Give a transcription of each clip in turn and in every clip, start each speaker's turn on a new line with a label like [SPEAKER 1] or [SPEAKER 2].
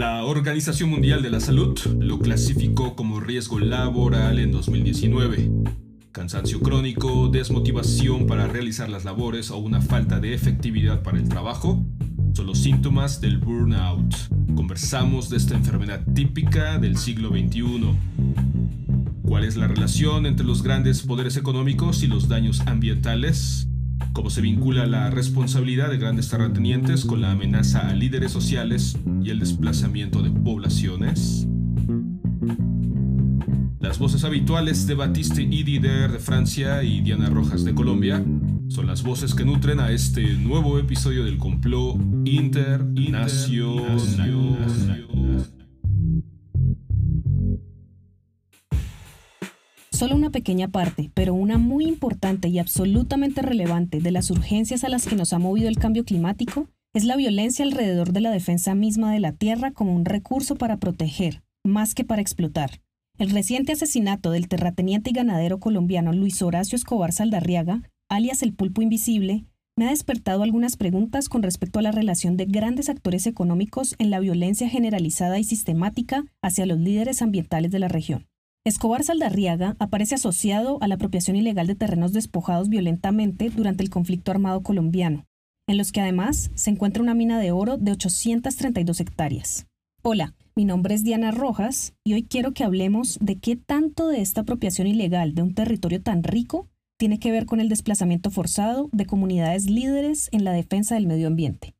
[SPEAKER 1] La Organización Mundial de la Salud lo clasificó como riesgo laboral en 2019. Cansancio crónico, desmotivación para realizar las labores o una falta de efectividad para el trabajo son los síntomas del burnout. Conversamos de esta enfermedad típica del siglo XXI. ¿Cuál es la relación entre los grandes poderes económicos y los daños ambientales? ¿Cómo se vincula la responsabilidad de grandes terratenientes con la amenaza a líderes sociales y el desplazamiento de poblaciones? Las voces habituales de Batiste Idider de Francia y Diana Rojas de Colombia son las voces que nutren a este nuevo episodio del complot internacional.
[SPEAKER 2] Solo una pequeña parte, pero una muy importante y absolutamente relevante de las urgencias a las que nos ha movido el cambio climático es la violencia alrededor de la defensa misma de la tierra como un recurso para proteger, más que para explotar. El reciente asesinato del terrateniente y ganadero colombiano Luis Horacio Escobar Saldarriaga alias el pulpo invisible, me ha despertado algunas preguntas con respecto a la relación de grandes actores económicos en la violencia generalizada y sistemática hacia los líderes ambientales de la región. Escobar Saldarriaga aparece asociado a la apropiación ilegal de terrenos despojados violentamente durante el conflicto armado colombiano, en los que además se encuentra una mina de oro de 832 hectáreas. Hola, mi nombre es Diana Rojas y hoy quiero que hablemos de qué tanto de esta apropiación ilegal de un territorio tan rico tiene que ver con el desplazamiento forzado de comunidades líderes en la defensa del medio ambiente.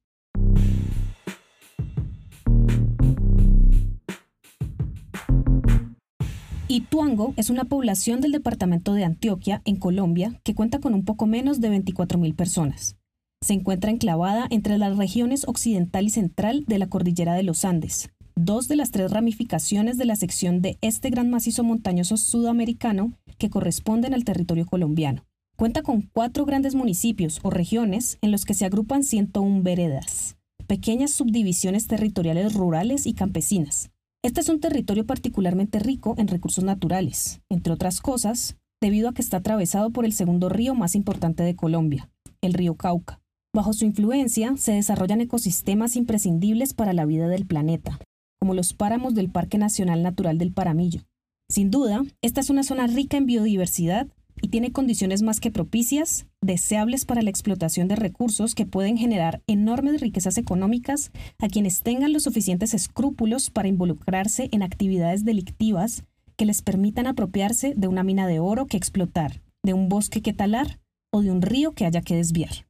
[SPEAKER 2] Ituango es una población del departamento de Antioquia, en Colombia, que cuenta con un poco menos de 24.000 personas. Se encuentra enclavada entre las regiones occidental y central de la cordillera de los Andes, dos de las tres ramificaciones de la sección de este gran macizo montañoso sudamericano que corresponden al territorio colombiano. Cuenta con cuatro grandes municipios o regiones en los que se agrupan 101 veredas, pequeñas subdivisiones territoriales rurales y campesinas. Este es un territorio particularmente rico en recursos naturales, entre otras cosas, debido a que está atravesado por el segundo río más importante de Colombia, el río Cauca. Bajo su influencia se desarrollan ecosistemas imprescindibles para la vida del planeta, como los páramos del Parque Nacional Natural del Paramillo. Sin duda, esta es una zona rica en biodiversidad y tiene condiciones más que propicias, deseables para la explotación de recursos que pueden generar enormes riquezas económicas a quienes tengan los suficientes escrúpulos para involucrarse en actividades delictivas que les permitan apropiarse de una mina de oro que explotar, de un bosque que talar o de un río que haya que desviar.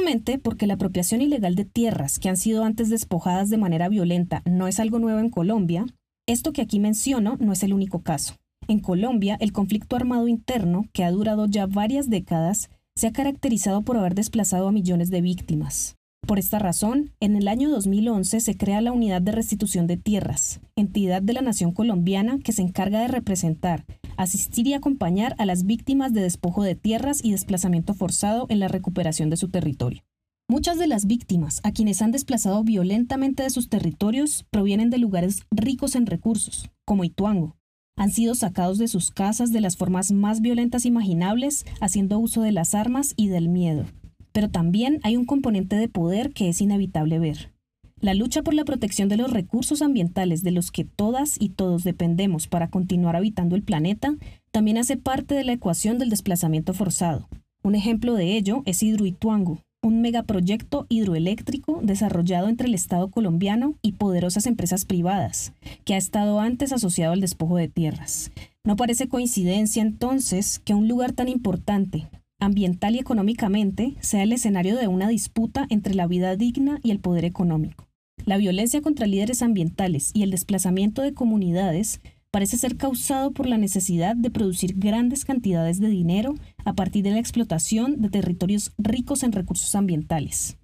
[SPEAKER 2] Justamente porque la apropiación ilegal de tierras que han sido antes despojadas de manera violenta no es algo nuevo en Colombia, esto que aquí menciono no es el único caso. En Colombia, el conflicto armado interno, que ha durado ya varias décadas, se ha caracterizado por haber desplazado a millones de víctimas. Por esta razón, en el año 2011 se crea la Unidad de Restitución de Tierras, entidad de la nación colombiana que se encarga de representar, asistir y acompañar a las víctimas de despojo de tierras y desplazamiento forzado en la recuperación de su territorio. Muchas de las víctimas a quienes han desplazado violentamente de sus territorios provienen de lugares ricos en recursos, como Ituango. Han sido sacados de sus casas de las formas más violentas imaginables, haciendo uso de las armas y del miedo. Pero también hay un componente de poder que es inevitable ver. La lucha por la protección de los recursos ambientales de los que todas y todos dependemos para continuar habitando el planeta también hace parte de la ecuación del desplazamiento forzado. Un ejemplo de ello es Hidroituango, un megaproyecto hidroeléctrico desarrollado entre el Estado colombiano y poderosas empresas privadas, que ha estado antes asociado al despojo de tierras. No parece coincidencia entonces que un lugar tan importante, ambiental y económicamente sea el escenario de una disputa entre la vida digna y el poder económico. La violencia contra líderes ambientales y el desplazamiento de comunidades parece ser causado por la necesidad de producir grandes cantidades de dinero a partir de la explotación de territorios ricos en recursos ambientales.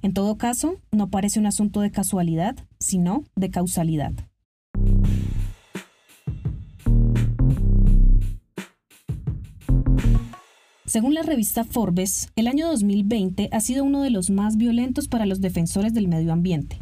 [SPEAKER 2] En todo caso, no parece un asunto de casualidad, sino de causalidad. Según la revista Forbes, el año 2020 ha sido uno de los más violentos para los defensores del medio ambiente.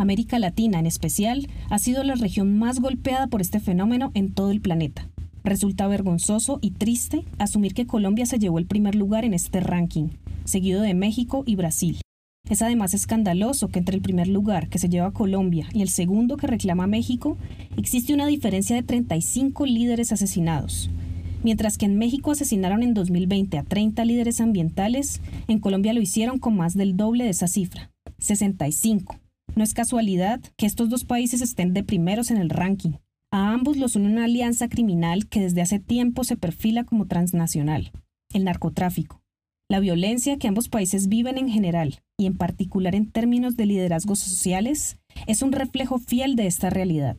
[SPEAKER 2] América Latina, en especial, ha sido la región más golpeada por este fenómeno en todo el planeta. Resulta vergonzoso y triste asumir que Colombia se llevó el primer lugar en este ranking, seguido de México y Brasil. Es además escandaloso que entre el primer lugar que se lleva Colombia y el segundo que reclama México existe una diferencia de 35 líderes asesinados. Mientras que en México asesinaron en 2020 a 30 líderes ambientales, en Colombia lo hicieron con más del doble de esa cifra, 65. No es casualidad que estos dos países estén de primeros en el ranking. A ambos los une una alianza criminal que desde hace tiempo se perfila como transnacional, el narcotráfico. La violencia que ambos países viven en general, y en particular en términos de liderazgos sociales, es un reflejo fiel de esta realidad.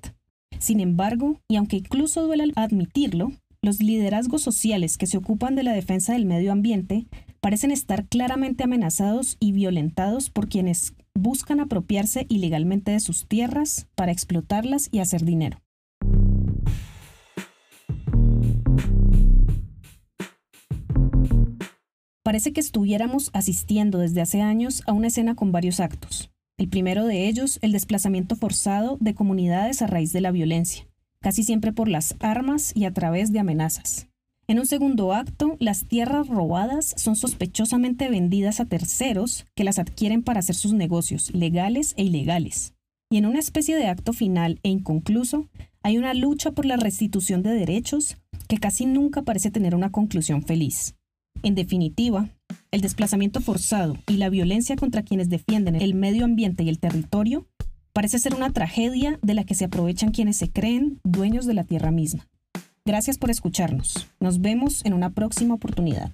[SPEAKER 2] Sin embargo, y aunque incluso duela admitirlo, los liderazgos sociales que se ocupan de la defensa del medio ambiente parecen estar claramente amenazados y violentados por quienes buscan apropiarse ilegalmente de sus tierras para explotarlas y hacer dinero. Parece que estuviéramos asistiendo desde hace años a una escena con varios actos. El primero de ellos, el desplazamiento forzado de comunidades a raíz de la violencia, casi siempre por las armas y a través de amenazas. En un segundo acto, las tierras robadas son sospechosamente vendidas a terceros que las adquieren para hacer sus negocios, legales e ilegales. Y en una especie de acto final e inconcluso, hay una lucha por la restitución de derechos que casi nunca parece tener una conclusión feliz. En definitiva, el desplazamiento forzado y la violencia contra quienes defienden el medio ambiente y el territorio parece ser una tragedia de la que se aprovechan quienes se creen dueños de la tierra misma. Gracias por escucharnos. Nos vemos en una próxima oportunidad.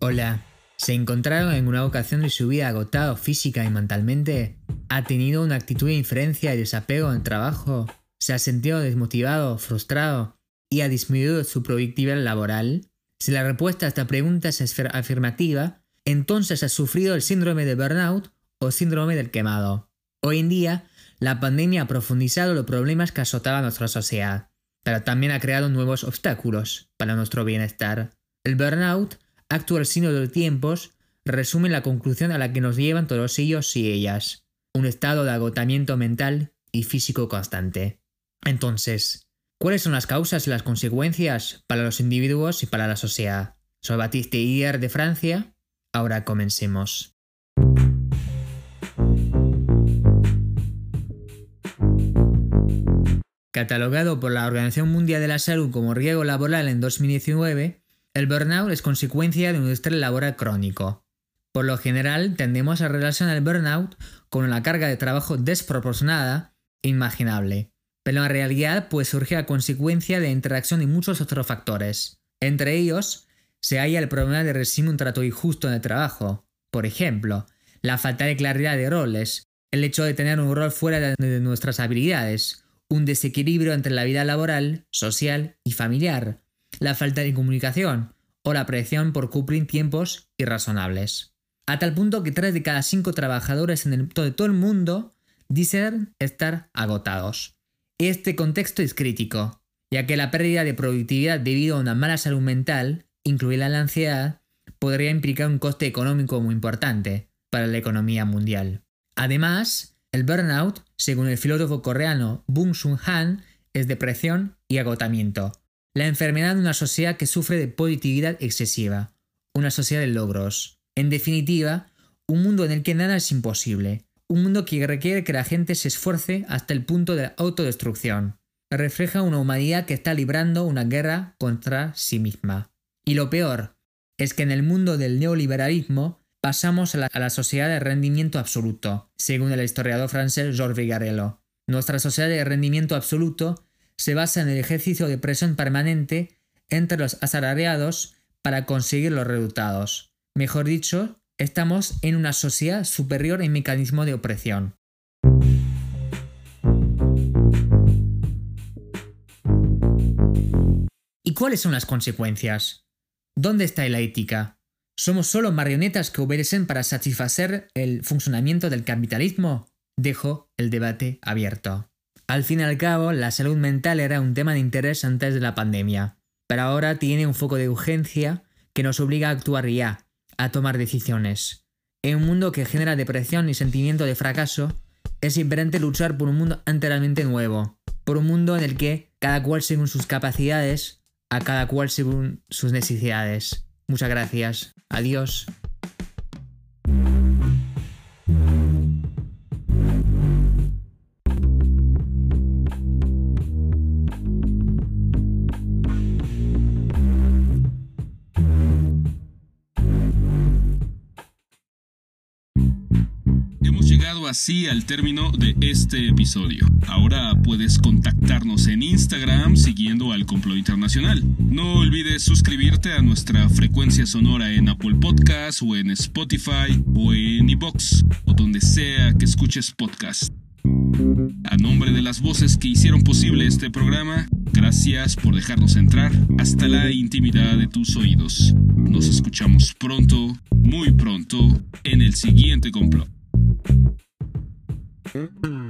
[SPEAKER 3] Hola, ¿se encontraron en una ocasión de su vida agotado física y mentalmente? ¿Ha tenido una actitud de inferencia y desapego en el trabajo? ¿Se ha sentido desmotivado, frustrado y ha disminuido su productividad laboral? Si la respuesta a esta pregunta es afirmativa, entonces ha sufrido el síndrome de burnout o síndrome del quemado. Hoy en día, la pandemia ha profundizado los problemas que azotaban nuestra sociedad, pero también ha creado nuevos obstáculos para nuestro bienestar. El burnout actual signo de los tiempos resume la conclusión a la que nos llevan todos ellos y ellas, un estado de agotamiento mental y físico constante. Entonces, ¿cuáles son las causas y las consecuencias para los individuos y para la sociedad? Soy Batiste Hier de Francia. Ahora comencemos. Catalogado por la Organización Mundial de la Salud como riesgo laboral en 2019, el burnout es consecuencia de un estrés laboral crónico. Por lo general, tendemos a relacionar el burnout con una carga de trabajo desproporcionada imaginable, pero en realidad puede surgir a consecuencia de interacción de muchos otros factores. Entre ellos, se halla el problema de recibir un trato injusto en el trabajo. Por ejemplo, la falta de claridad de roles, el hecho de tener un rol fuera de nuestras habilidades, un desequilibrio entre la vida laboral, social y familiar, la falta de comunicación o la presión por cumplir tiempos irrazonables. A tal punto que 3 de cada 5 trabajadores en de todo el mundo dicen estar agotados. Este contexto es crítico, ya que la pérdida de productividad debido a una mala salud mental, incluida la ansiedad, podría implicar un coste económico muy importante para la economía mundial. Además, el burnout, según el filósofo coreano Bung Sun Han, es depresión y agotamiento, la enfermedad de una sociedad que sufre de positividad excesiva, una sociedad de logros. En definitiva, un mundo en el que nada es imposible, un mundo que requiere que la gente se esfuerce hasta el punto de la autodestrucción. Refleja una humanidad que está librando una guerra contra sí misma. Y lo peor es que en el mundo del neoliberalismo pasamos a la, a la sociedad de rendimiento absoluto, según el historiador francés Georges Vigarello. Nuestra sociedad de rendimiento absoluto se basa en el ejercicio de presión permanente entre los asalariados para conseguir los resultados. Mejor dicho, estamos en una sociedad superior en mecanismo de opresión. ¿Y cuáles son las consecuencias? ¿Dónde está la ética? ¿Somos solo marionetas que obedecen para satisfacer el funcionamiento del capitalismo? Dejo el debate abierto. Al fin y al cabo, la salud mental era un tema de interés antes de la pandemia, pero ahora tiene un foco de urgencia que nos obliga a actuar ya, a tomar decisiones. En un mundo que genera depresión y sentimiento de fracaso, es importante luchar por un mundo enteramente nuevo, por un mundo en el que cada cual según sus capacidades, a cada cual según sus necesidades. Muchas gracias. Adiós.
[SPEAKER 1] Así al término de este episodio. Ahora puedes contactarnos en Instagram siguiendo al Complot Internacional. No olvides suscribirte a nuestra frecuencia sonora en Apple Podcasts o en Spotify o en iBox o donde sea que escuches podcast. A nombre de las voces que hicieron posible este programa, gracias por dejarnos entrar hasta la intimidad de tus oídos. Nos escuchamos pronto, muy pronto, en el siguiente complot. Mm-hmm.